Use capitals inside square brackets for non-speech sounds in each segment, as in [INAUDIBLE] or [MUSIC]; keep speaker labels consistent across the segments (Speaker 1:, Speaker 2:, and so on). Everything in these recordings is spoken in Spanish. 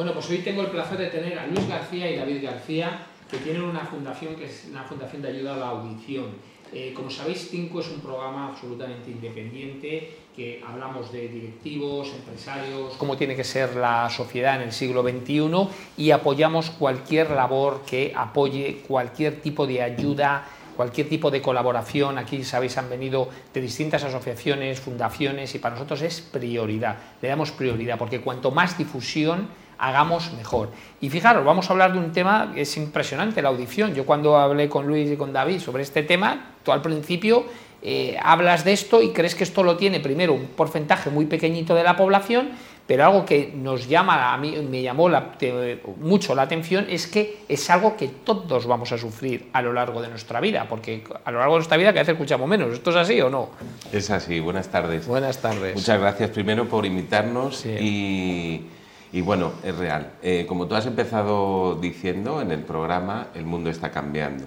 Speaker 1: Bueno, pues hoy tengo el placer de tener a Luis García y David García, que tienen una fundación que es una fundación de ayuda a la audición. Eh, como sabéis, Cinco es un programa absolutamente independiente que hablamos de directivos, empresarios, cómo tiene que ser la sociedad en el siglo XXI y apoyamos cualquier labor que apoye cualquier tipo de ayuda cualquier tipo de colaboración. Aquí, sabéis, han venido de distintas asociaciones, fundaciones y para nosotros es prioridad. Le damos prioridad porque cuanto más difusión hagamos mejor. Y fijaros, vamos a hablar de un tema que es impresionante, la audición. Yo cuando hablé con Luis y con David sobre este tema, tú al principio eh, hablas de esto y crees que esto lo tiene primero un porcentaje muy pequeñito de la población pero algo que nos llama, a mí me llamó mucho la atención es que es algo que todos vamos a sufrir a lo largo de nuestra vida, porque a lo largo de nuestra vida cada vez escuchamos menos. ¿Esto es así o no?
Speaker 2: Es así, buenas tardes.
Speaker 1: Buenas tardes.
Speaker 2: Muchas gracias primero por invitarnos y, bueno, es real. Eh, como tú has empezado diciendo en el programa, el mundo está cambiando.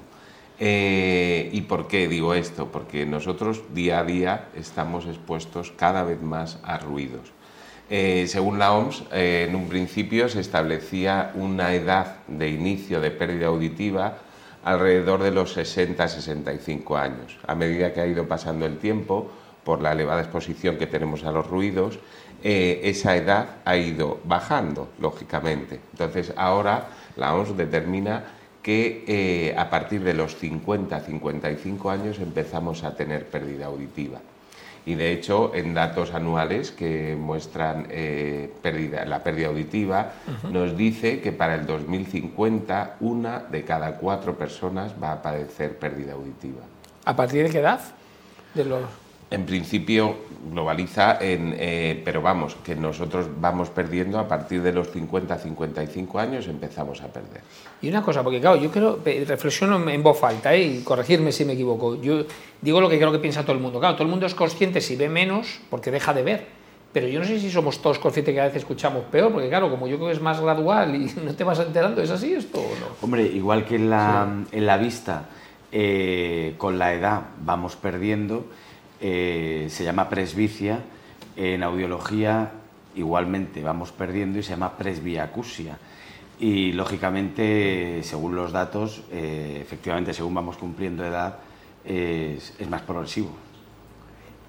Speaker 2: Eh, ¿Y por qué digo esto? Porque nosotros día a día estamos expuestos cada vez más a ruidos eh, según la OMS, en un principio se establecía una edad de inicio de pérdida auditiva alrededor de los 60-65 años. A medida que ha ido pasando el tiempo, por la elevada exposición que tenemos a los ruidos, eh, esa edad ha ido bajando, lógicamente. Entonces, ahora la OMS determina que a partir de los 50-55 años empezamos a tener pérdida auditiva y de hecho en datos anuales que muestran eh, la pérdida auditiva nos dice que para el 2050 una de cada cuatro personas va a padecer pérdida auditiva.
Speaker 1: ¿A partir de qué edad? De
Speaker 2: los en principio globaliza, en, eh, pero vamos, que nosotros vamos perdiendo a partir de los 50, 55 años empezamos a perder.
Speaker 1: Y una cosa, porque claro, yo creo, reflexiono en voz alta ¿eh? y corregirme si me equivoco. Yo digo lo que creo que piensa todo el mundo. Claro, todo el mundo es consciente si ve menos porque deja de ver. Pero yo no sé si somos todos conscientes que a veces escuchamos peor, porque claro, como yo creo que es más gradual y [LAUGHS] no te vas enterando, ¿es así esto o no?
Speaker 3: Hombre, igual que en la, en la vista, eh, con la edad vamos perdiendo, eh, se llama presbicia, en audiología igualmente vamos perdiendo y se llama presbiacusia. Y lógicamente, según los datos, eh, efectivamente, según vamos cumpliendo edad, es, más progresivo.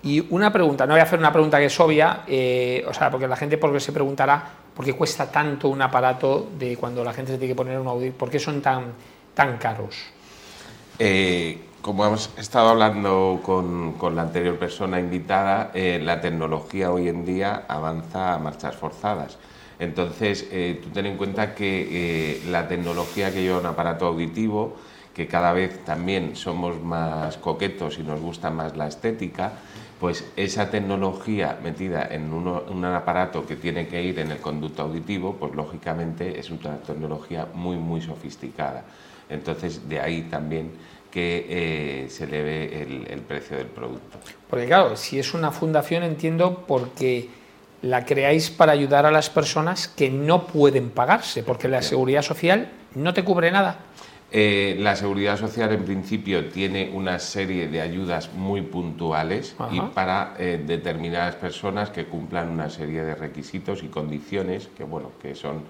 Speaker 1: Y una pregunta, no voy a hacer una pregunta que es obvia, eh, o sea, porque la gente porque se preguntará por qué cuesta tanto un aparato de cuando la gente se tiene que poner un audio, por qué son tan, tan caros
Speaker 2: como hemos estado hablando con, la anterior persona invitada, eh, la tecnología hoy en día avanza a marchas forzadas. Entonces, eh, tú ten en cuenta que eh, la tecnología que lleva un aparato auditivo, que cada vez también somos más coquetos y nos gusta más la estética, pues esa tecnología metida en un aparato que tiene que ir en el conducto auditivo, pues lógicamente es una tecnología muy, muy sofisticada. Entonces, de ahí también que eh, se eleve el, el, precio del producto.
Speaker 1: Porque claro, si es una fundación entiendo porque la creáis para ayudar a las personas que no pueden pagarse, porque la seguridad social no te cubre nada.
Speaker 2: Eh, la seguridad social en principio tiene una serie de ayudas muy puntuales y para eh, determinadas personas que cumplan una serie de requisitos y condiciones que bueno que son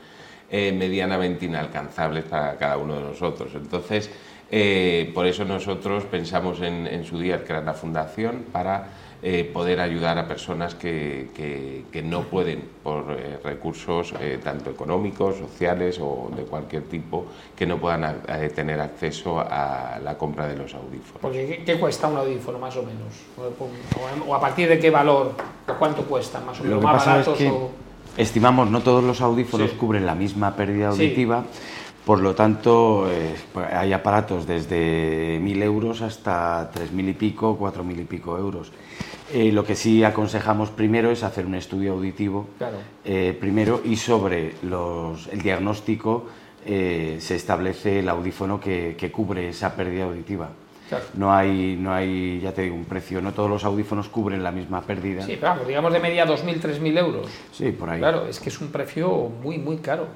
Speaker 2: medianamente inalcanzables para cada uno de nosotros. Entonces eh, por eso nosotros pensamos en, su día crear la fundación para eh, poder ayudar a personas que, no pueden por eh, recursos tanto económicos, sociales o de cualquier tipo, que no puedan tener acceso a la compra de los audífonos.
Speaker 1: Porque ¿qué, cuesta un audífono más o menos? O, a partir de qué valor? ¿Cuánto cuesta más o menos?
Speaker 3: Lo que pasa es que estimamos no todos los audífonos cubren la misma pérdida auditiva. Por lo tanto, eh, pues, hay aparatos desde 1.000 euros hasta 3.000 y pico, 4.000 y pico euros. Eh, lo que sí aconsejamos primero es hacer un estudio auditivo eh, primero y sobre el diagnóstico se establece el audífono que, cubre esa pérdida auditiva. No, hay, no hay, ya te digo, un precio, no todos los audífonos cubren la misma pérdida.
Speaker 1: Sí, pero vamos, digamos de media 2.000, 3.000 euros.
Speaker 3: Sí, por ahí.
Speaker 1: Claro, es que es un precio muy, muy caro.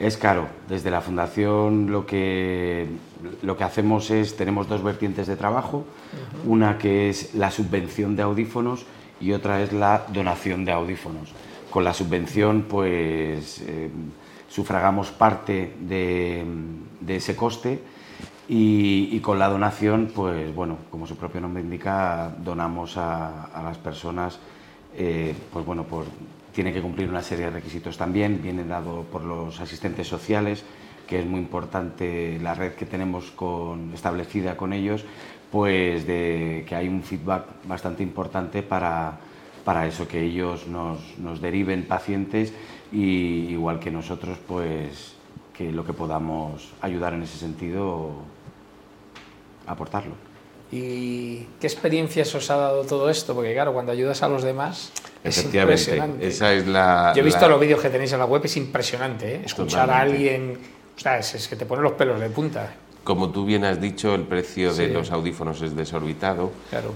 Speaker 3: Es caro. Desde la Fundación lo que, lo que hacemos es, tenemos dos vertientes de trabajo, una que es la subvención de audífonos y otra es la donación de audífonos. Con la subvención, pues eh, sufragamos parte de, ese coste y, con la donación, pues bueno, como su propio nombre indica, donamos a, las personas, eh, pues bueno, por, tiene que cumplir una serie de requisitos también, viene dado por los asistentes sociales, que es muy importante la red que tenemos establecida con ellos, pues que hay un feedback bastante importante para, para eso, que ellos nos, nos deriven pacientes y igual que nosotros, pues que lo que podamos ayudar en ese sentido, aportarlo.
Speaker 1: ¿Y qué experiencias os ha dado todo esto? Porque claro, cuando ayudas a los demás es impresionante.
Speaker 2: Esa es la,
Speaker 1: Yo he visto los vídeos que tenéis en la web, es impresionante. ¿eh? Escuchar a alguien, o sea, es, que te pone los pelos de punta.
Speaker 2: Como tú bien has dicho, el precio de los audífonos es desorbitado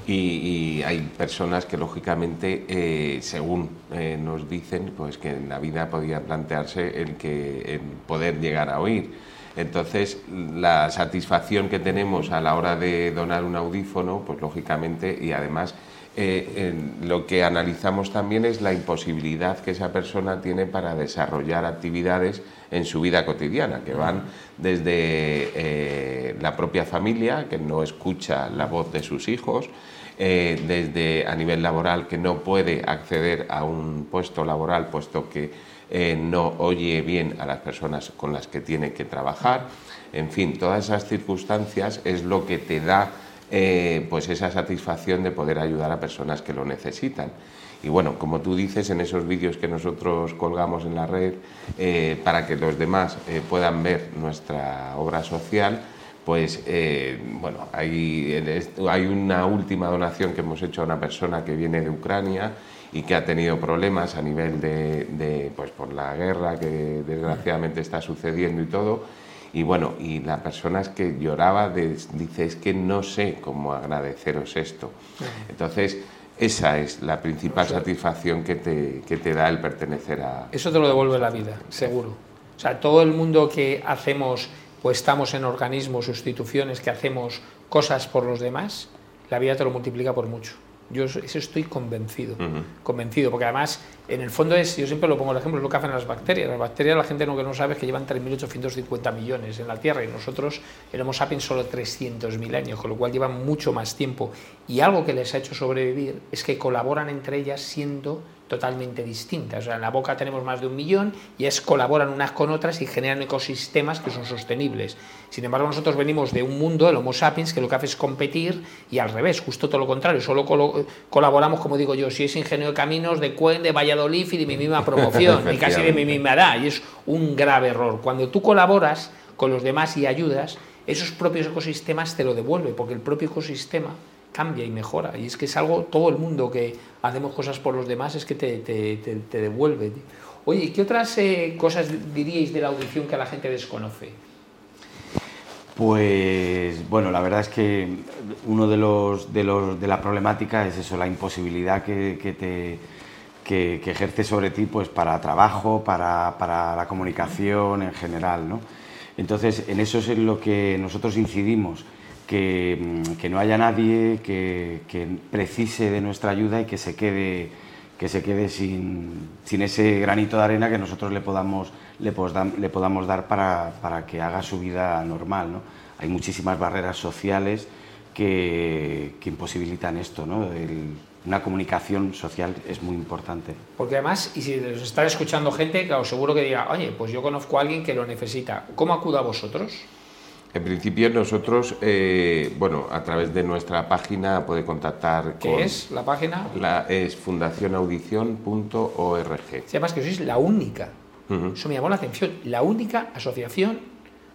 Speaker 2: y, hay personas que lógicamente, eh, según eh, nos dicen, pues que en la vida podía plantearse el que el poder llegar a oír. Entonces, la satisfacción que tenemos a la hora de donar un audífono, pues lógicamente, y además eh, lo que analizamos también es la imposibilidad que esa persona tiene para desarrollar actividades en su vida cotidiana, que van desde eh, la propia familia, que no escucha la voz de sus hijos, eh, desde a nivel laboral, que no puede acceder a un puesto laboral puesto que no oye bien a las personas con las que tiene que trabajar. En fin, todas esas circunstancias es lo que te da eh, pues esa satisfacción de poder ayudar a personas que lo necesitan. Y bueno, como tú dices en esos vídeos que nosotros colgamos en la red, eh, para que los demás eh, puedan ver nuestra obra social, pues bueno, hay una última donación que hemos hecho a una persona que viene de Ucrania y que ha tenido problemas a nivel de, de pues por la guerra que desgraciadamente está sucediendo y todo y bueno, y la persona es que lloraba, dice, es que no sé cómo agradeceros esto. Entonces, esa es la principal satisfacción que te, que te da el pertenecer a...
Speaker 1: Eso te lo devuelve la vida, seguro. O sea, todo el mundo que hacemos o estamos en organismos instituciones que hacemos cosas por los demás, la vida te lo multiplica por mucho. Yo eso estoy convencido, convencido, porque además, en el fondo es, yo siempre lo pongo el ejemplo, es lo que hacen las bacterias. Las bacterias, la gente no que no sabe es que llevan 3.850 millones en la Tierra y nosotros, el Homo sapiens, solo 300.000 años, con lo cual llevan mucho más tiempo. Y algo que les ha hecho sobrevivir es que colaboran entre ellas siendo totalmente distintas. O sea, en la boca tenemos más de un millón y es colaboran unas con otras y generan ecosistemas que son sostenibles. Sin embargo, nosotros venimos de un mundo, el Homo sapiens, que lo que hace es competir y al revés, justo todo lo contrario, solo colaboramos, como digo yo, si es ingeniero de caminos de Cuen, de Valladolid y de mi misma promoción, y casi de mi misma edad, y es un grave error. Cuando tú colaboras con los demás y ayudas, esos propios ecosistemas te lo devuelven, porque el propio ecosistema cambia y mejora. Y es que es algo, todo el mundo que hacemos cosas por los demás es que te, te, te, devuelve. Oye, ¿qué otras eh, cosas diríais de la audición que la gente desconoce?
Speaker 3: Pues bueno, la verdad es que uno de los de, los, de la problemática es eso, la imposibilidad que, que te que, ejerce sobre ti pues para trabajo, para, para la comunicación en general, ¿no? Entonces, en eso es en lo que nosotros incidimos Mm, que, no haya nadie que, precise de nuestra ayuda y que se quede, que se quede sin, sin ese granito de arena que nosotros le podamos, le, le podamos dar para, para, que haga su vida normal. ¿no? Hay muchísimas barreras sociales que, que imposibilitan esto. ¿no? una comunicación social es muy importante.
Speaker 1: Porque además, y si os está escuchando gente, claro, seguro que diga, oye, pues yo conozco a alguien que lo necesita. ¿Cómo acuda a vosotros?
Speaker 2: En principio nosotros, eh, bueno, a través de nuestra página puede contactar
Speaker 1: ¿Qué es la página?
Speaker 2: La, es fundacionaudición.org.
Speaker 1: Sí, además que sois la única, eso me llamó la atención, la única asociación,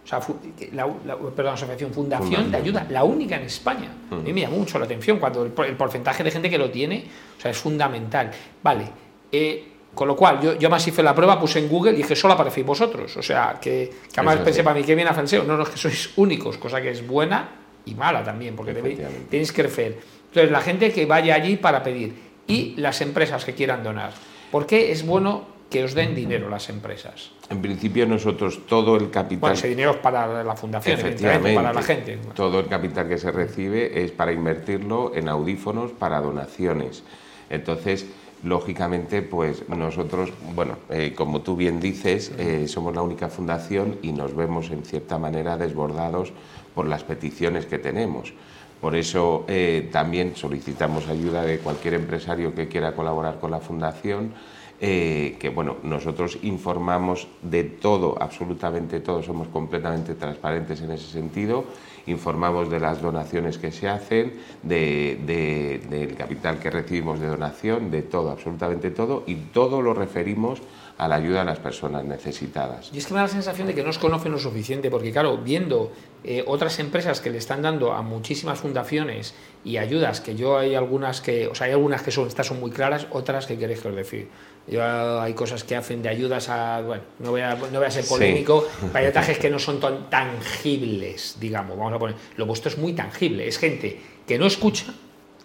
Speaker 1: o sea, perdón, asociación, fundación, de ayuda, la única en España. A mí me llamó mucho la atención cuando el, el, porcentaje de gente que lo tiene, o sea, es fundamental. Vale, eh, con lo cual, yo, yo más hice la prueba, puse en Google y dije, solo aparecéis vosotros. O sea, que, que además pensé para mí que viene a Fenseo. No, no, es que sois únicos, cosa que es buena y mala también, porque tenéis que crecer. Entonces, la gente que vaya allí para pedir y las empresas que quieran donar. ¿Por qué es bueno que os den dinero las empresas?
Speaker 2: En principio nosotros todo el capital...
Speaker 1: Bueno, ese dinero es para la fundación, efectivamente, para la gente.
Speaker 2: Todo el capital que se recibe es para invertirlo en audífonos para donaciones. Entonces, lógicamente, pues nosotros, bueno, eh, como tú bien dices, eh, somos la única fundación y nos vemos en cierta manera desbordados por las peticiones que tenemos. Por eso eh, también solicitamos ayuda de cualquier empresario que quiera colaborar con la fundación. Que bueno, nosotros informamos de todo, absolutamente todo, somos completamente transparentes en ese sentido informamos de las donaciones que se hacen, del capital que recibimos de donación, de todo, absolutamente todo, y todo lo referimos a la ayuda a las personas necesitadas.
Speaker 1: Y es que me da la sensación de que no os conocen lo suficiente, porque claro, viendo eh, otras empresas que le están dando a muchísimas fundaciones y ayudas, que yo hay algunas que, o sea, hay algunas que son, estas son muy claras, otras que queréis que os decir. Yo, hay cosas que hacen de ayudas a, bueno, no voy a, no voy a ser polémico, hay hay [LAUGHS] que no son tan tangibles, digamos, vamos a poner, lo vuestro es muy tangible, es gente que no escucha,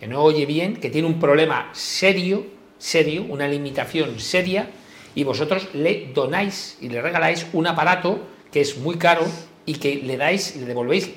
Speaker 1: que no oye bien, que tiene un problema serio, serio, una limitación seria, y vosotros le donáis y le regaláis un aparato que es muy caro y que le dais, le devolvéis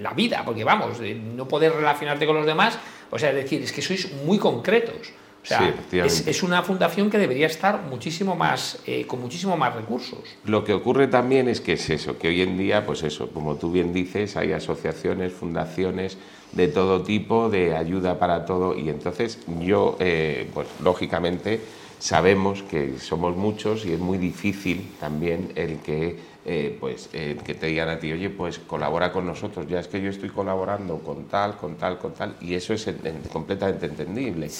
Speaker 1: la vida, porque vamos, no poder relacionarte con los demás, o sea, es decir, es que sois muy concretos. O sea, es, una fundación que debería estar muchísimo más, eh, con muchísimo más recursos.
Speaker 2: Lo que ocurre también es que es eso, que hoy en día, pues eso, como tú bien dices, hay asociaciones, fundaciones de todo tipo, de ayuda para todo, y entonces yo, eh, pues lógicamente, sabemos que somos muchos y es muy difícil también el que, eh, pues, que te digan a ti, oye, pues colabora con nosotros, ya es que yo estoy colaborando con tal, con tal, con tal, y eso es completamente entendible.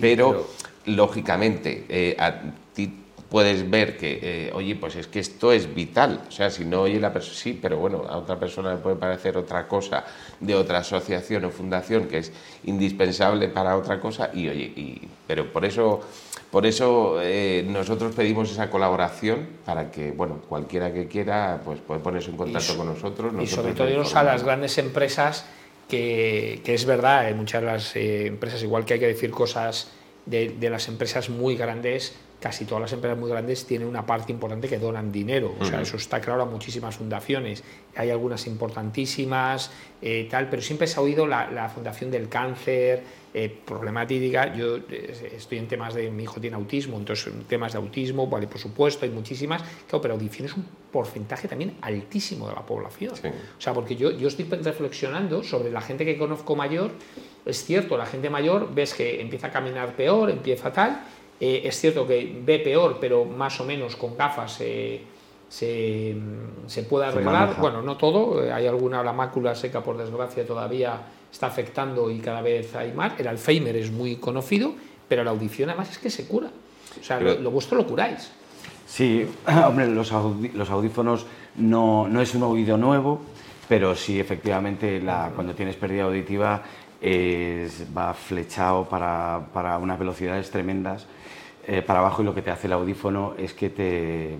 Speaker 2: pero, lógicamente, eh, a ti puedes ver que, eh, oye, pues es que esto es vital. O sea, si no oye la persona, sí, pero bueno, a otra persona le puede parecer otra cosa de otra asociación o fundación que es indispensable para otra cosa y, oye, y, pero por eso por eso eh, nosotros pedimos esa colaboración para que, bueno, cualquiera que quiera, pues puede ponerse en contacto con nosotros.
Speaker 1: y sobre todo a las grandes empresas, que, es verdad, hay muchas de las eh, empresas, igual que hay que decir cosas de, de, las empresas muy grandes, casi todas las empresas muy grandes tienen una parte importante que donan dinero. O sea, eso está claro a muchísimas fundaciones. Hay algunas importantísimas, eh, tal, pero siempre se ha oído la, la Fundación del Cáncer, eh, problemática. Yo eh, estoy en temas de. Mi hijo tiene autismo, entonces temas de autismo, vale, por supuesto, hay muchísimas. Claro, pero adicción es un porcentaje también altísimo de la población. O sea, porque yo, yo estoy reflexionando sobre la gente que conozco mayor. Es cierto, la gente mayor ves que empieza a caminar peor, empieza tal eh, es cierto que ve peor, pero más o menos con gafas se, se, puede arreglar. bueno, no todo, eh, hay alguna, la mácula seca por desgracia todavía está afectando y cada vez hay más. El Alzheimer es muy conocido, pero la audición además es que se cura. O sea, lo, vuestro lo curáis.
Speaker 3: Sí, [CLEARS THROAT] hombre, los, audífonos no, no, es un oído nuevo, pero sí, efectivamente, la, cuando tienes pérdida auditiva va flechado para, para unas velocidades tremendas eh, para abajo y lo que te hace el audífono es que te,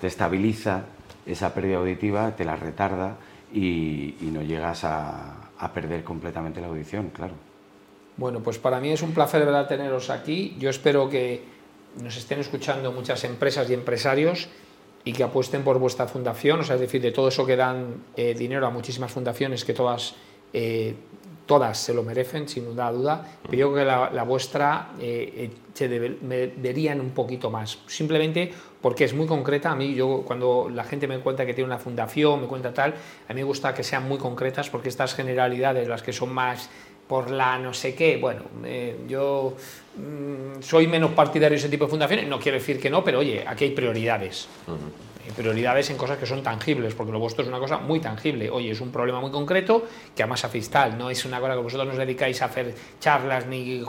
Speaker 3: te estabiliza esa pérdida auditiva, te la retarda y, no llegas a, a, perder completamente la audición, claro.
Speaker 1: Bueno, pues para mí es un placer verdad teneros aquí. Yo espero que nos estén escuchando muchas empresas y empresarios y que apuesten por vuestra fundación, o sea, es decir, de todo eso que dan eh, dinero a muchísimas fundaciones que todas eh, todas se lo merecen, sin duda duda, pero yo creo que la, vuestra eh, eh, se deberían un poquito más, simplemente porque es muy concreta. A mí, yo cuando la gente me cuenta que tiene una fundación, me cuenta tal, a mí me gusta que sean muy concretas porque estas generalidades, las que son más por la no sé qué, bueno, eh, yo mm, soy menos partidario de ese tipo de fundaciones, no quiero decir que no, pero oye, aquí hay prioridades prioridades en cosas que son tangibles, porque lo vuestro es una cosa muy tangible. Oye, es un problema muy concreto que además a tal, no es una cosa que vosotros nos dedicáis a hacer charlas ni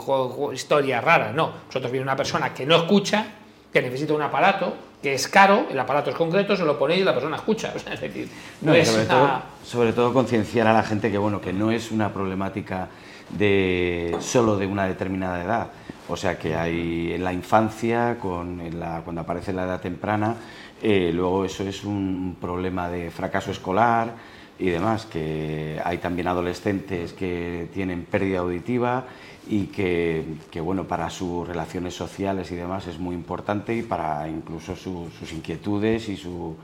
Speaker 1: historias raras, no. Vosotros viene una persona que no escucha, que necesita un aparato, que es caro, el aparato es concreto, se lo ponéis y la persona escucha. [LAUGHS] es decir, no, es
Speaker 3: sobre, todo, sobre todo concienciar a la gente que, bueno, que no es una problemática de solo de una determinada edad. O sea que hay en la infancia, con, la, cuando aparece la edad temprana, eh, luego eso es un problema de fracaso escolar y demás, que hay también adolescentes que tienen pérdida auditiva y que, bueno, para sus relaciones sociales y demás es muy importante y para incluso sus inquietudes y, su,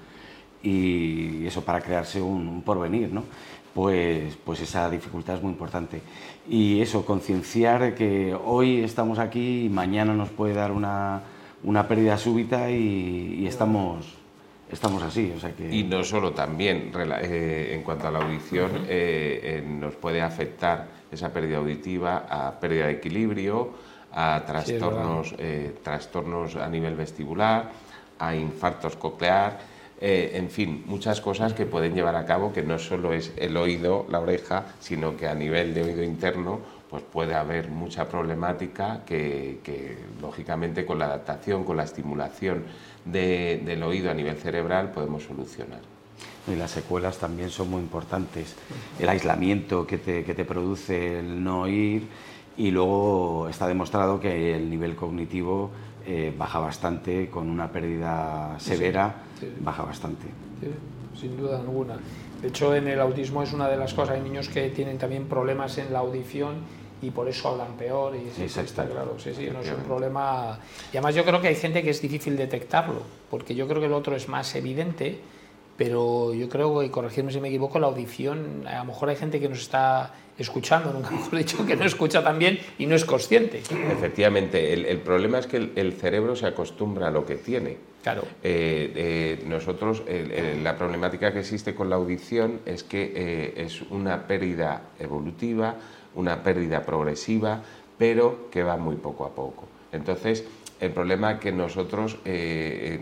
Speaker 3: y eso para crearse un, porvenir, ¿no? pues, pues esa dificultad es muy importante. Y eso, concienciar que hoy estamos aquí y mañana nos puede dar una, una pérdida súbita y, estamos, estamos así. O sea que...
Speaker 2: Y no solo también eh, en cuanto a la audición, eh, eh, nos puede afectar esa pérdida auditiva a pérdida de equilibrio, a trastornos, trastornos a nivel vestibular, a infartos coclear en fin, muchas cosas que pueden llevar a cabo que no solo es el oído, la oreja, sino que a nivel de oído interno pues puede haber mucha problemática que, lógicamente con la adaptación, con la estimulación del oído a nivel cerebral podemos solucionar.
Speaker 3: Y las secuelas también son muy importantes. El aislamiento que te, que te produce el no oír y luego está demostrado que el nivel cognitivo eh, baja bastante, con una pérdida severa, baja bastante.
Speaker 1: sin duda alguna. De hecho, en el autismo es una de las cosas, hay niños que tienen también problemas en la audición y por eso hablan peor y sí, está claro, sí, sí, no es un problema. Y además yo creo que hay gente que es difícil detectarlo, porque yo creo que el otro es más evidente, pero yo creo, y corregirme si me equivoco, la audición, a lo mejor hay gente que nos está escuchando, nunca mejor dicho, que no escucha tan bien y no es consciente.
Speaker 2: Efectivamente, el, problema es que el, cerebro se acostumbra a lo que tiene.
Speaker 1: Claro.
Speaker 2: Eh, eh, nosotros, la problemática que existe con la audición es que eh, es una pérdida evolutiva, una pérdida progresiva, pero que va muy poco a poco. Entonces, el problema es que nosotros,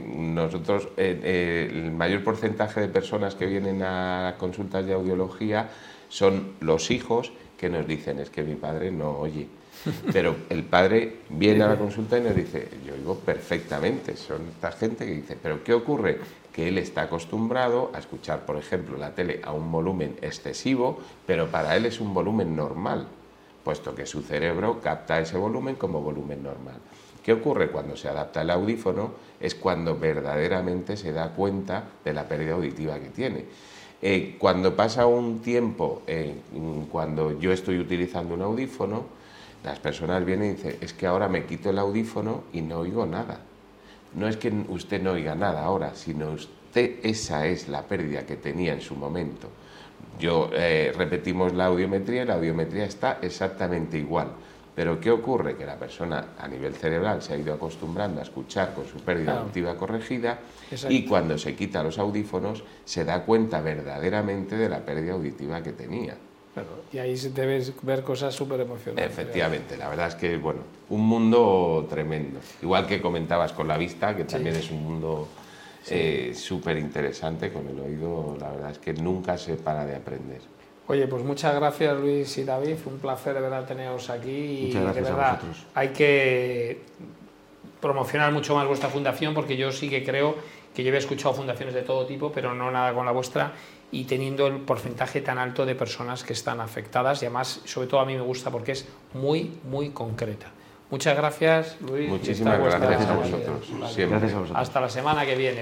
Speaker 2: nosotros el mayor porcentaje de personas que vienen a consultas de audiología son los hijos que nos dicen, es que mi padre no oye. [LAUGHS] Pero el padre viene a la consulta y nos dice, yo oigo perfectamente. Son esta gente que dice, pero ¿qué ocurre? Que él está acostumbrado a escuchar, por ejemplo, la tele a un volumen excesivo, pero para él es un volumen normal, puesto que su cerebro capta ese volumen como volumen normal. ¿Qué ocurre cuando se adapta el audífono? Es cuando verdaderamente se da cuenta de la pérdida auditiva que tiene. Eh, cuando pasa un tiempo, eh, cuando yo estoy utilizando un audífono, las personas vienen y dicen, es que ahora me quito el audífono y no oigo nada. No es que usted no oiga nada ahora, sino usted, esa es la pérdida que tenía en su momento. Yo eh, repetimos la audiometría y la audiometría está exactamente igual. Pero ¿qué ocurre? Que la persona a nivel cerebral se ha ido acostumbrando a escuchar con su pérdida auditiva corregida y cuando se quita los audífonos se da cuenta verdaderamente de la pérdida auditiva que tenía.
Speaker 1: Y ahí se debes ver cosas súper emocionantes.
Speaker 2: Efectivamente, la verdad es que, bueno, un mundo tremendo. Igual que comentabas con la vista, que también es un mundo eh, súper interesante, con el oído, la verdad es que nunca se para de aprender.
Speaker 1: Oye, pues muchas gracias Luis y David, un placer de verdad teneros aquí
Speaker 3: y de
Speaker 1: verdad hay que promocionar mucho más vuestra fundación porque yo sí que creo que yo he escuchado fundaciones de todo tipo, pero no nada con la vuestra y teniendo el porcentaje tan alto de personas que están afectadas y además, sobre todo a mí me gusta porque es muy, muy concreta. Muchas gracias, Luis.
Speaker 2: Muchísimas gracias a vosotros.
Speaker 1: Hasta la semana que viene.